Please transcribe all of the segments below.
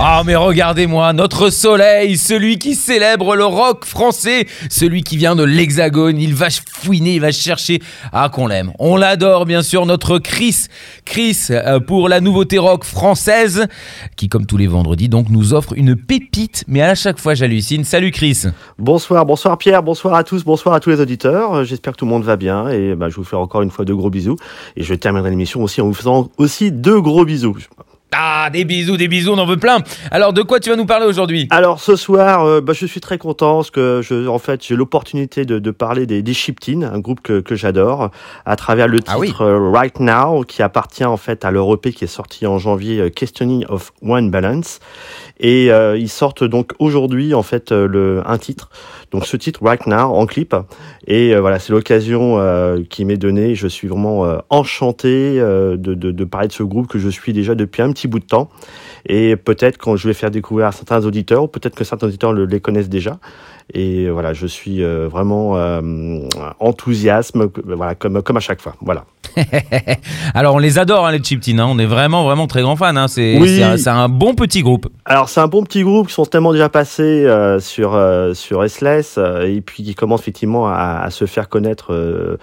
Ah mais regardez-moi, notre soleil, celui qui célèbre le rock français, celui qui vient de l'hexagone, il va fouiner, il va chercher, ah qu'on l'aime. On l'adore bien sûr, notre Chris, Chris euh, pour la nouveauté rock française, qui comme tous les vendredis donc nous offre une pépite, mais à chaque fois j'hallucine. Salut Chris Bonsoir, bonsoir Pierre, bonsoir à tous, bonsoir à tous les auditeurs. Euh, J'espère que tout le monde va bien et bah, je vous fais encore une fois de gros bisous. Et je terminerai l'émission aussi en vous faisant aussi deux gros bisous. Ah, des bisous, des bisous, on en veut plein. Alors, de quoi tu vas nous parler aujourd'hui? Alors ce soir, euh, bah, je suis très content parce que je, en fait, j'ai l'opportunité de, de parler des, des un groupe que, que j'adore, à travers le titre Ah oui. euh, Right Now, qui appartient en fait à leur EP qui est sorti en janvier, euh, Questioning of One Balance. Et euh, ils sortent donc aujourd'hui en fait euh, le un titre. Donc ce titre Right Now en clip. Et euh, voilà, c'est l'occasion qui m'est donnée. Je suis vraiment enchanté de, de, de parler de ce groupe que je suis déjà depuis un petit bout de temps. Et peut-être quand je vais faire découvrir à certains auditeurs, peut-être que certains auditeurs le- les connaissent déjà. Et voilà, je suis vraiment enthousiasme, voilà, comme comme à chaque fois. Voilà. Alors, on les adore, hein, les Chiptines. hein. On est vraiment, vraiment très grands fans. hein. C'est Oui. un, bon petit groupe. Alors c'est un bon petit groupe qui sont tellement déjà passés euh, sur euh, sur SLS euh, et puis qui commencent effectivement à, à se faire connaître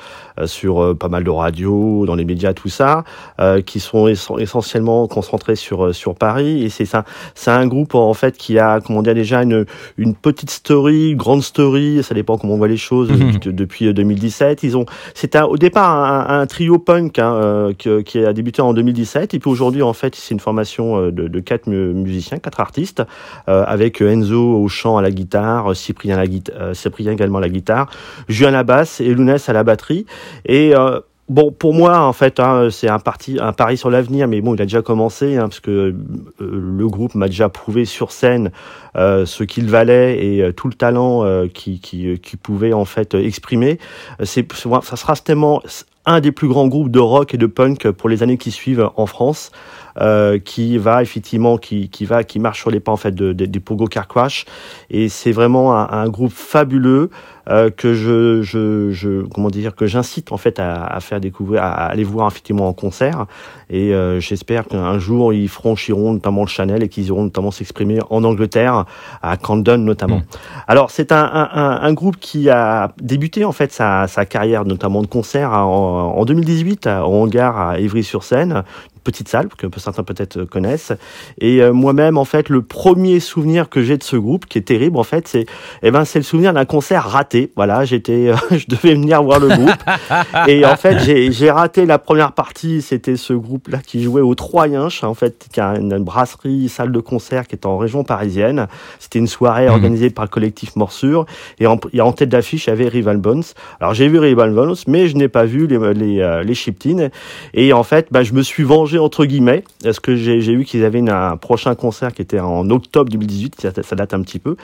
sur euh, pas mal de radios, dans les médias, tout ça, euh, qui sont essen- essentiellement concentrés sur euh, sur Paris et c'est ça c'est un groupe en fait qui a comment dire déjà une une petite story, une grande story, ça dépend comment on voit les choses Mhm. de- depuis euh, 2017. Ils ont c'était au départ un, un trio punk hein, euh, que- qui a débuté en 2017 et puis aujourd'hui en fait c'est une formation euh, de, de quatre mu- musiciens, quatre artistes euh, avec Enzo au chant à la guitare, euh, Cyprien, à la guita- euh, Cyprien également à la guitare, Julien à la basse et Lounès à la batterie. Et euh, bon, pour moi, en fait, hein, c'est un, parti, un pari sur l'avenir, mais bon, il a déjà commencé, hein, parce que euh, le groupe m'a déjà prouvé sur scène euh, ce qu'il valait et euh, tout le talent qu'il qui, qui pouvait en fait exprimer. C'est, ça sera tellement un des plus grands groupes de rock et de punk pour les années qui suivent en France euh, qui va effectivement qui, qui va qui marche sur les pas en fait de, de- du Pogo Car Crash et c'est vraiment un, un groupe fabuleux euh, que je, je, je comment dire que j'incite en fait à, à faire découvrir à aller voir effectivement en concert et euh, j'espère qu'un jour ils franchiront notamment le Chanel et qu'ils iront notamment s'exprimer en Angleterre à Camden notamment. Alors c'est un, un, un, groupe qui a débuté en fait sa, sa carrière notamment de concert en, en 2018 à- au hangar à Évry-sur-Seine petite salle que certains peut-être connaissent. Et euh, moi-même, en fait, le premier souvenir que j'ai de ce groupe, qui est terrible, en fait, c'est, eh ben, c'est le souvenir d'un concert raté. Voilà, j'étais, je devais venir voir le groupe. et en fait, j'ai, j'ai raté la première partie. C'était ce groupe-là qui jouait au Troyenche, en fait, qui a une, une brasserie, salle de concert qui est en région parisienne. C'était une soirée organisée par le collectif Morsure. Et en, et en tête d'affiche, il y avait Rival Bones. Alors, j'ai vu Rival Bones, mais je n'ai pas vu les, les, euh, les Chiptines. Et en fait, bah, je me suis vengé entre guillemets, parce que j'ai j'ai vu qu'ils avaient une- un prochain concert qui était en octobre 2018, ça, ça date un petit peu.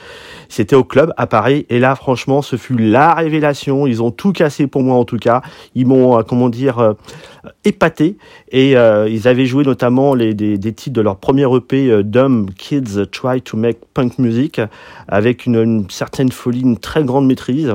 C'était au club à Paris, et là, franchement, ce fut la révélation. Ils ont tout cassé pour moi, en tout cas. Ils m'ont, euh, comment dire, euh, épaté. Et euh, ils avaient joué notamment les, des, titres de leur premier EP, Dumb Kids Try to Make Punk Music, avec une, certaine folie, une très grande maîtrise.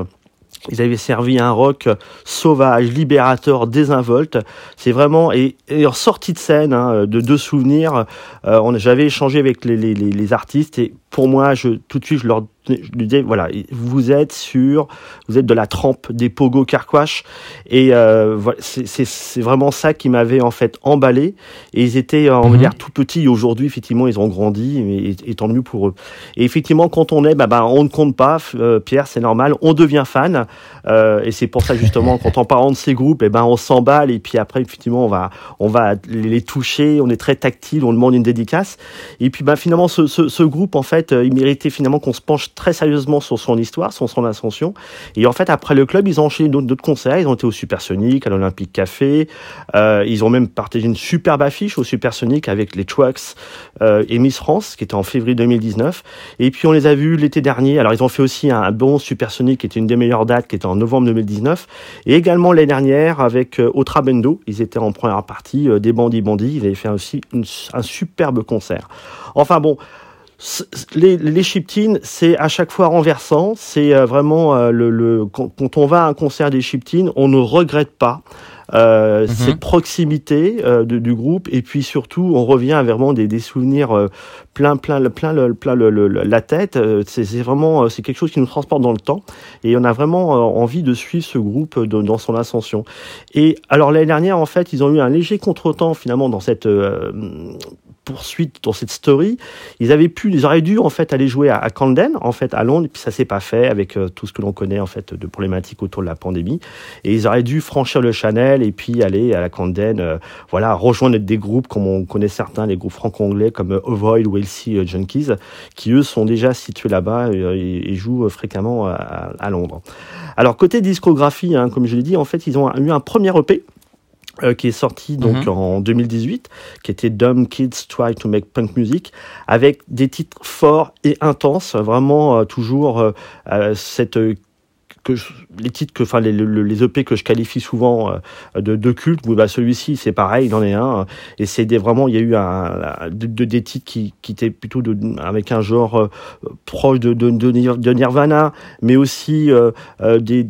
Ils avaient servi un rock sauvage, libérateur, désinvolte. C'est vraiment et, en sortie de scène hein, de deux souvenirs. euh, J'avais échangé avec les artistes et pour moi, je tout de suite, je leur je lui disais voilà, vous êtes sur, vous êtes de la trempe des Pogo Carquash et euh, voilà, c'est- vraiment ça qui m'avait en fait emballé. Et ils étaient, euh, on va Mhm. dire, tout petits. Et Aujourd'hui, effectivement, ils ont grandi et, et tant mieux pour eux. Et effectivement, quand on est, bah, bah, on ne compte pas, euh, Pierre, c'est normal, on devient fan. Euh, et c'est pour ça justement, quand en parlant de ces groupes, et ben on s'emballe et puis après, effectivement, on va, on va les, toucher. On est très tactile, on demande une dédicace. Et puis, bah, finalement, ce, ce, ce groupe, en fait, il méritait finalement qu'on se penche très sérieusement sur son histoire, sur son ascension. Et en fait, après le club, ils ont enchaîné d'autres concerts. Ils ont été au Supersonic, à l'Olympique Café. Euh, ils ont même partagé une superbe affiche au Supersonic avec les Trucks euh, et Miss France, qui était en février 2019. Et puis on les a vus l'été dernier. Alors ils ont fait aussi un, bon Supersonic, qui était une des meilleures dates, qui était en novembre 2019. Et également l'année dernière avec euh, Otra Bendo. Ils étaient en première partie euh, des Bandits Bandits. Ils avaient fait aussi un superbe concert. Enfin bon, les, les Chiptines, c'est à chaque fois renversant. C'est euh, vraiment euh, le, le quand, on va à un concert des Chiptines, on ne regrette pas. Euh, mhm. cette proximité euh, de, du groupe et puis surtout on revient à vraiment des, des souvenirs euh, plein plein plein le, plein le, la tête c'est vraiment c'est quelque chose qui nous transporte dans le temps et on a vraiment envie de suivre ce groupe dans son ascension et alors l'année dernière en fait ils ont eu un léger contretemps finalement dans cette poursuite dans cette story. Ils avaient pu, ils auraient dû en fait aller jouer à, Camden, en fait à Londres, et puis ça s'est pas fait avec euh, tout ce que l'on connaît en fait de problématiques autour de la pandémie. Et ils auraient dû franchir le Chanel et puis aller à la Camden, euh, voilà, rejoindre des groupes comme on connaît certains, les groupes franco-anglais comme euh, Avoid ou LC Junkies, qui eux sont déjà situés là-bas et, jouent fréquemment à, Londres. Alors côté discographie, hein, comme je l'ai dit, en fait ils ont eu un premier EP euh, qui est sorti donc mhm. en 2018, qui était Dumb Kids Try to Make Punk Music, avec des titres forts et intenses, vraiment euh, toujours euh, cette que les titres que enfin les, les, EP que je qualifie souvent de, de culte bah celui-ci c'est pareil il en est un et c'est des vraiment il y a eu un de, des titres qui, qui étaient plutôt de, avec un genre proche de, de, de, Nirvana mais aussi des,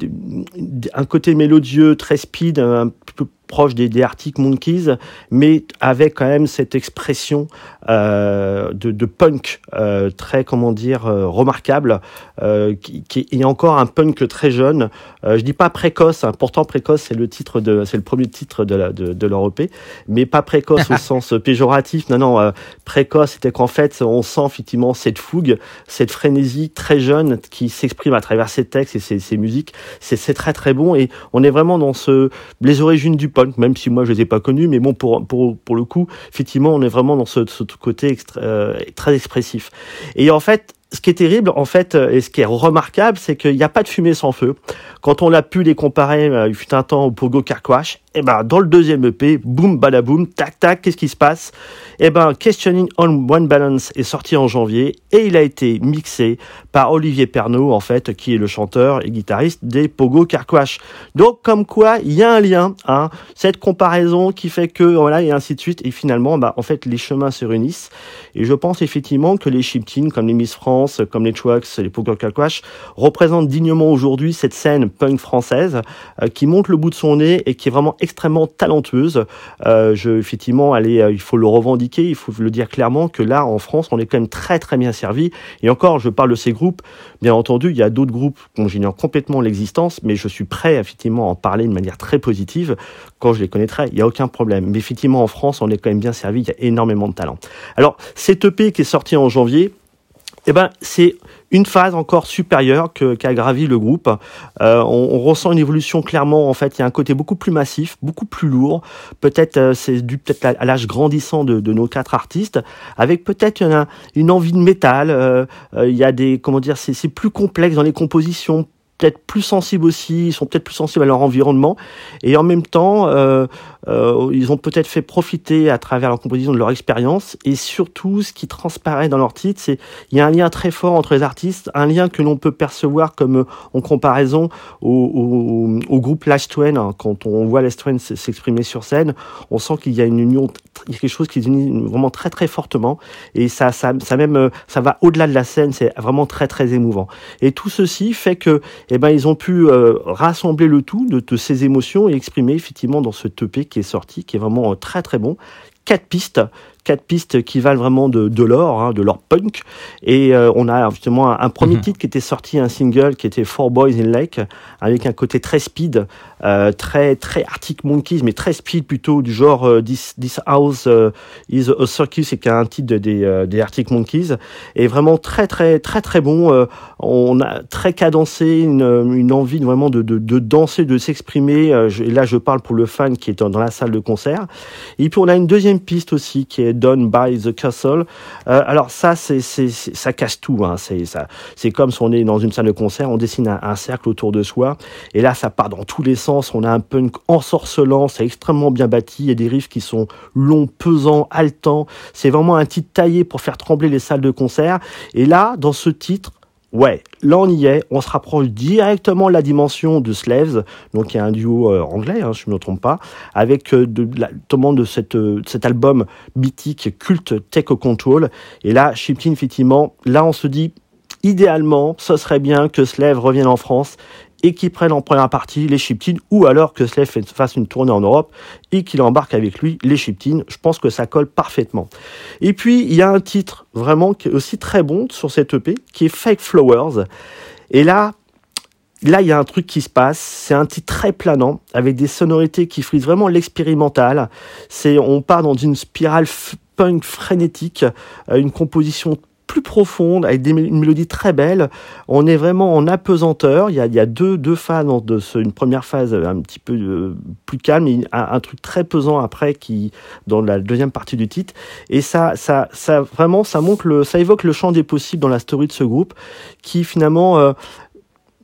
un côté mélodieux très speed un peu proche des, des Arctic Monkeys, mais avec quand même cette expression euh, de, de, punk euh, très, comment dire, euh, remarquable, euh, qui, qui, est encore un punk très jeune. Euh, je dis pas précoce, hein, pourtant précoce c'est le titre de, c'est le premier titre de, la, de, de leur EP, mais pas précoce au sens péjoratif. Non, non, précoce, c'était qu'en fait on sent effectivement cette fougue, cette frénésie très jeune qui s'exprime à travers ses textes et ses, ses musiques. C'est très très bon et on est vraiment dans ce les origines du même si moi je les ai pas connus, mais bon, pour, pour, pour le coup, effectivement, on est vraiment dans ce, ce côté euh, très expressif. Et en fait, ce qui est terrible, en fait, euh, et ce qui est remarquable, c'est qu'il n'y a pas de fumée sans feu. Quand on a pu les comparer, euh, il fut un temps au Pogo Carquash, et eh ben dans le deuxième EP, boum badaboum, tac tac, qu'est-ce qui se passe? Eh ben Questioning on One Balance est sorti en janvier et il a été mixé par Olivier Pernaud en fait, qui est le chanteur et guitariste des Pogo Carquash. Donc comme quoi, il y a un lien, hein, cette comparaison qui fait que voilà et ainsi de suite et finalement, bah en fait les chemins se réunissent et je pense effectivement que les Chiptines comme les Miss France, comme les Trucks, les Pogo Carquash représentent dignement aujourd'hui cette scène punk française euh, qui monte le bout de son nez et qui est vraiment extrêmement talentueuse. Euh, effectivement, euh, il faut le revendiquer, il faut le dire clairement que là, en France, on est quand même très très bien servi. Et encore, je parle de ces groupes. Bien entendu, il y a d'autres groupes dont j'ignore complètement l'existence, mais je suis prêt effectivement à en parler de manière très positive quand je les connaîtrai. Il n'y a aucun problème. Mais effectivement, en France, on est quand même bien servi. Il y a énormément de talent. Alors, cette EP qui est sortie en janvier, eh ben, c'est une phase encore supérieure qu'a gravi le groupe. Euh, on, on, ressent une évolution clairement. En fait, il y a un côté beaucoup plus massif, beaucoup plus lourd. Peut-être euh, c'est dû peut-être à, l'âge grandissant de, de, nos quatre artistes, avec peut-être une, envie de métal. Euh, euh, il y a des comment dire, c'est plus complexe dans les compositions peut-être plus sensibles aussi, ils sont peut-être plus sensibles à leur environnement, et en même temps, euh, euh, ils ont peut-être fait profiter à travers leur composition de leur expérience, et surtout, ce qui transparaît dans leur titre, c'est il y a un lien très fort entre les artistes, un lien que l'on peut percevoir comme euh, en comparaison au, au, au groupe Last Twain, hein. quand on voit Last Twain s'exprimer sur scène, on sent qu'il y a une union, il y a quelque chose qui les unit vraiment très très fortement, et ça, ça, ça même, euh, ça va au-delà de la scène, c'est vraiment très très émouvant. Et tout ceci fait que eh ben, ils ont pu euh, rassembler le tout de, ces émotions et exprimer effectivement dans ce EP qui est sorti, qui est vraiment euh, très très bon. Quatre pistes quatre pistes qui valent vraiment de, de l'or, hein, de l'or punk. Et euh, on a justement un, un premier mhm. titre qui était sorti, un single qui était Four Boys in Lake, avec un côté très speed, euh, très très Arctic Monkeys, mais très speed plutôt du genre euh, This, This House is a Circus, c'est un titre des, des Arctic Monkeys, et vraiment très très très très bon. on a très cadencé, une, une envie vraiment de, de, de danser, de s'exprimer. et là, je parle pour le fan qui est dans, dans la salle de concert. Et puis on a une deuxième piste aussi qui est Done by the Castle. Euh, alors ça, c'est, ça casse tout. Hein. C'est, ça, c'est comme si on est dans une salle de concert, on dessine un, cercle autour de soi, et là, ça part dans tous les sens. On a un punk ensorcelant, c'est extrêmement bien bâti. Il y a des riffs qui sont longs, pesants, haletants. C'est vraiment un titre taillé pour faire trembler les salles de concert. Et là, dans ce titre, Ouais, là on y est, on se rapproche directement de la dimension de Slaves, donc il y a un duo euh, anglais, hein, je ne me trompe pas, avec euh, de, la, de euh, cet album mythique, culte Take Control. Et là, Shipkin, effectivement, là on se dit, idéalement, ce serait bien que Slaves revienne en France et qu'il prenne en première partie les Chiptines, ou alors que Slave fasse une tournée en Europe et qu'il embarque avec lui les Chiptines. Je pense que ça colle parfaitement. Et puis, il y a un titre vraiment qui est aussi très bon sur cette EP, qui est Fake Flowers. Et là, là, il y a un truc qui se passe. C'est un titre très planant, avec des sonorités qui frisent vraiment l'expérimental. C'est, on part dans une spirale punk frénétique, euh, une composition plus profonde, avec des, une mélodie très belle. On est vraiment en apesanteur. Il y a, il y a deux, deux phases de ce, une première phase un petit peu euh, plus calme, et un, un, truc très pesant après qui dans la deuxième partie du titre. Et ça, ça, ça vraiment, ça montre le, ça évoque le champ des possibles dans la story de ce groupe, qui finalement euh,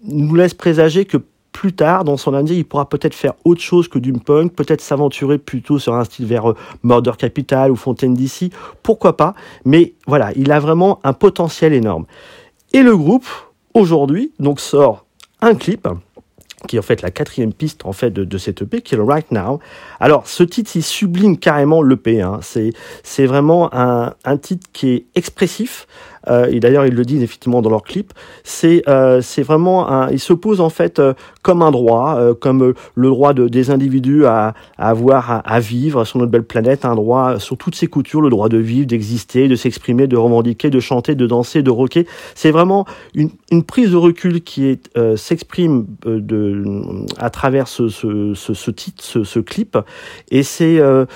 nous laisse présager que plus tard dans son année, il pourra peut-être faire autre chose que du punk, peut-être s'aventurer plutôt sur un style vers euh, Murder Capital ou Fontaine DC, pourquoi pas, mais voilà, il a vraiment un potentiel énorme. Et le groupe, aujourd'hui, donc sort un clip qui est en fait la quatrième piste en fait de, de cette EP, qui est le Right Now. Alors ce titre, il sublime carrément l'EP. Hein. C'est c'est vraiment un, un titre qui est expressif, et d'ailleurs ils le disent effectivement dans leur clip, c'est euh, c'est vraiment un, ils s'opposent en fait euh, comme un droit, euh, comme euh, le droit de, des individus à, à avoir à, à, vivre sur notre belle planète, un droit sur toutes ses coutures, le droit de vivre, d'exister, de s'exprimer, de revendiquer, de chanter, de danser, de rocker. C'est vraiment une, une, prise de recul qui est s'exprime de à travers ce, ce, ce, titre, ce, ce, clip, et c'est euh,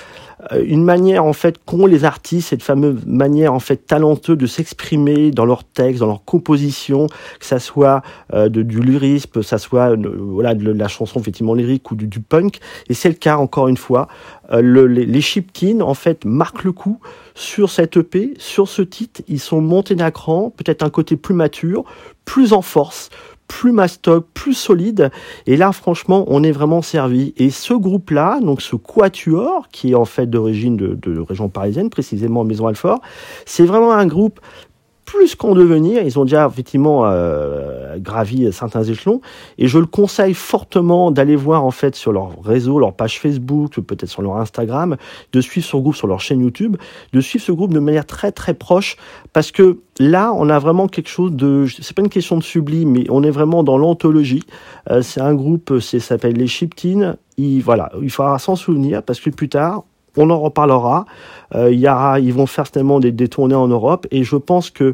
une manière en fait qu'ont les artistes, cette fameuse manière en fait talenteuse de s'exprimer dans leurs textes, dans leurs compositions, que ça soit euh, de, du lyrisme, que ça soit euh, voilà de, la chanson effectivement lyrique ou du, du punk. Et c'est le cas encore une fois. Le, les, les Chiptines en fait marquent le coup sur cette EP, sur ce titre. Ils sont montés d'un cran, peut-être un côté plus mature, plus en force, plus mastoc, plus solide. Et là, franchement, on est vraiment servi. Et ce groupe-là, donc ce quatuor, qui est en fait d'origine de, région parisienne, précisément Maison Alfort, c'est vraiment un groupe plus qu'en devenir. Ils ont déjà effectivement euh, gravi certains échelons. Et je le conseille fortement d'aller voir en fait sur leur réseau, leur page Facebook, peut-être sur leur Instagram, de suivre ce groupe sur leur chaîne YouTube, de suivre ce groupe de manière très très proche, parce que là, on a vraiment quelque chose de. C'est pas une question de sublime, mais on est vraiment dans l'anthologie. Euh, c'est un groupe, ça s'appelle les Chiptines. Il, voilà, il faudra s'en souvenir parce que plus tard, on en reparlera. Euh, y ils vont faire certainement des, des tournées en Europe et je pense que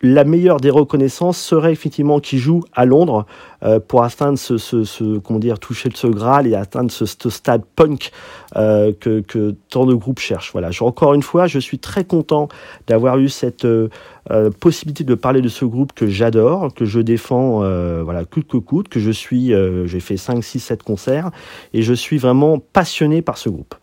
la meilleure des reconnaissances serait effectivement qu'ils jouent à Londres euh, pour atteindre ce, ce, comment dire, toucher ce Graal et atteindre ce, stade punk euh, que, tant de groupes cherchent. Voilà. Je, encore une fois, je suis très content d'avoir eu cette possibilité de parler de ce groupe que j'adore, que je défends, voilà, coûte que coûte, que je suis, j'ai fait 5, 6, 7 concerts et je suis vraiment passionné par ce groupe.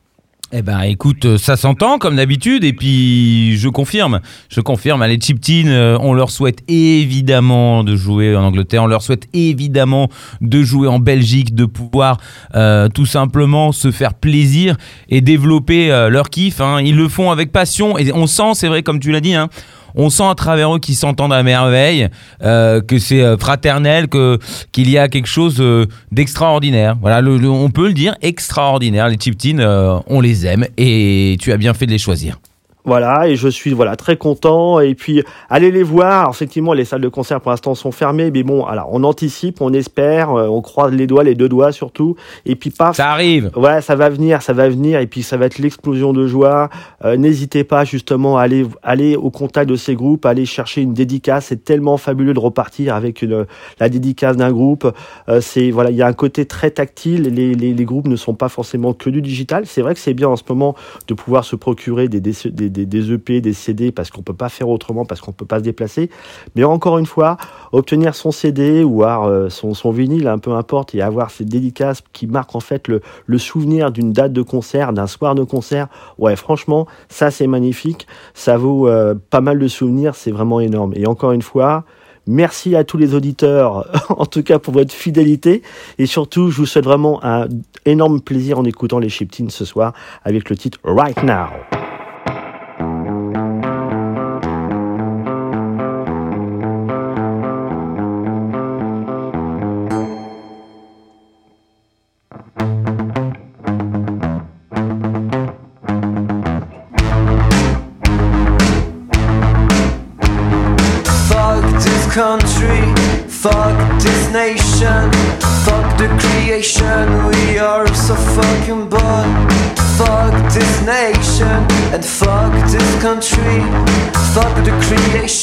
Eh ben écoute, ça s'entend comme d'habitude et puis je confirme, je confirme, les Chiptines, euh, on leur souhaite évidemment de jouer en Angleterre, on leur souhaite évidemment de jouer en Belgique, de pouvoir euh, tout simplement se faire plaisir et développer euh, leur kiff. Hein. Ils le font avec passion et on sent, c'est vrai comme tu l'as dit, hein, on sent à travers eux qu'ils s'entendent à merveille, euh, que c'est euh, fraternel, que qu'il y a quelque chose euh, d'extraordinaire. Voilà, on peut le dire, extraordinaire. Les Chiptines, on les aime et tu as bien fait de les choisir. Voilà, et je suis voilà très content. Et puis allez les voir. Alors, effectivement, les salles de concert pour l'instant sont fermées, mais bon, alors on anticipe, on espère, euh, on croise les doigts, les deux doigts surtout. Et puis paf, ça arrive. Ouais, ça va venir, ça va venir, et puis ça va être l'explosion de joie. Euh, N'hésitez pas justement à aller aller au contact de ces groupes, à aller chercher une dédicace. C'est tellement fabuleux de repartir avec une la dédicace d'un groupe. Euh, c'est voilà, il y a un côté très tactile. Les, les, les groupes ne sont pas forcément que du digital. C'est vrai que c'est bien en ce moment de pouvoir se procurer des, des, des des, des EP, des CD, parce qu'on peut pas faire autrement, parce qu'on peut pas se déplacer. Mais encore une fois, obtenir son CD ou avoir euh, son, son vinyle, un peu importe, et avoir ces dédicaces qui marquent en fait le, le souvenir d'une date de concert, d'un soir de concert, ouais, franchement, ça c'est magnifique. Ça vaut euh, pas mal de souvenirs, c'est vraiment énorme. Et encore une fois, Merci à tous les auditeurs, en tout cas pour votre fidélité. Et surtout, je vous souhaite vraiment un énorme plaisir en écoutant les Chiptines ce soir avec le titre Right Now.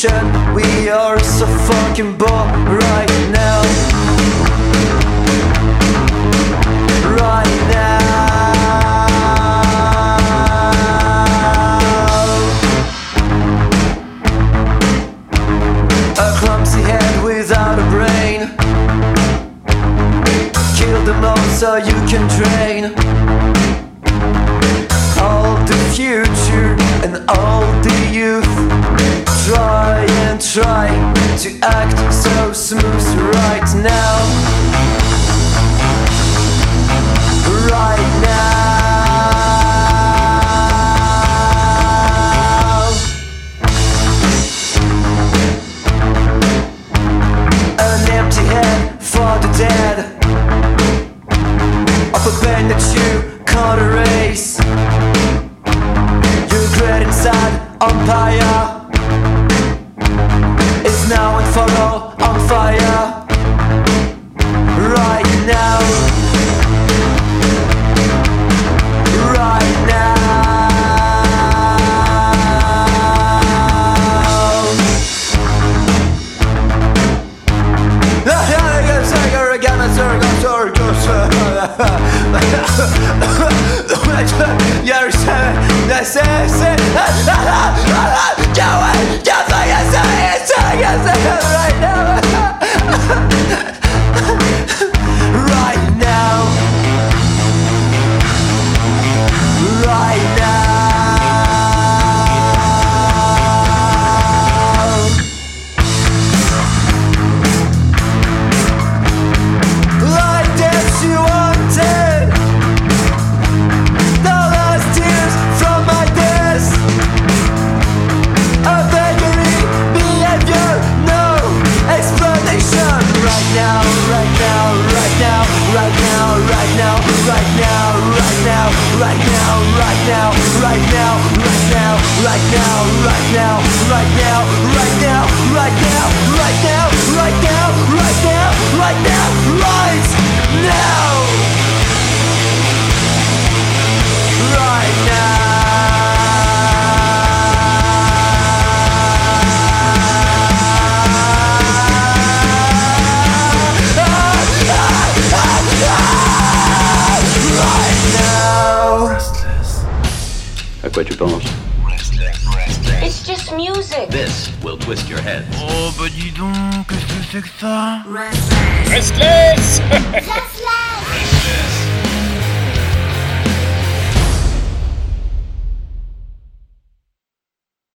Creation, we are so fucking bored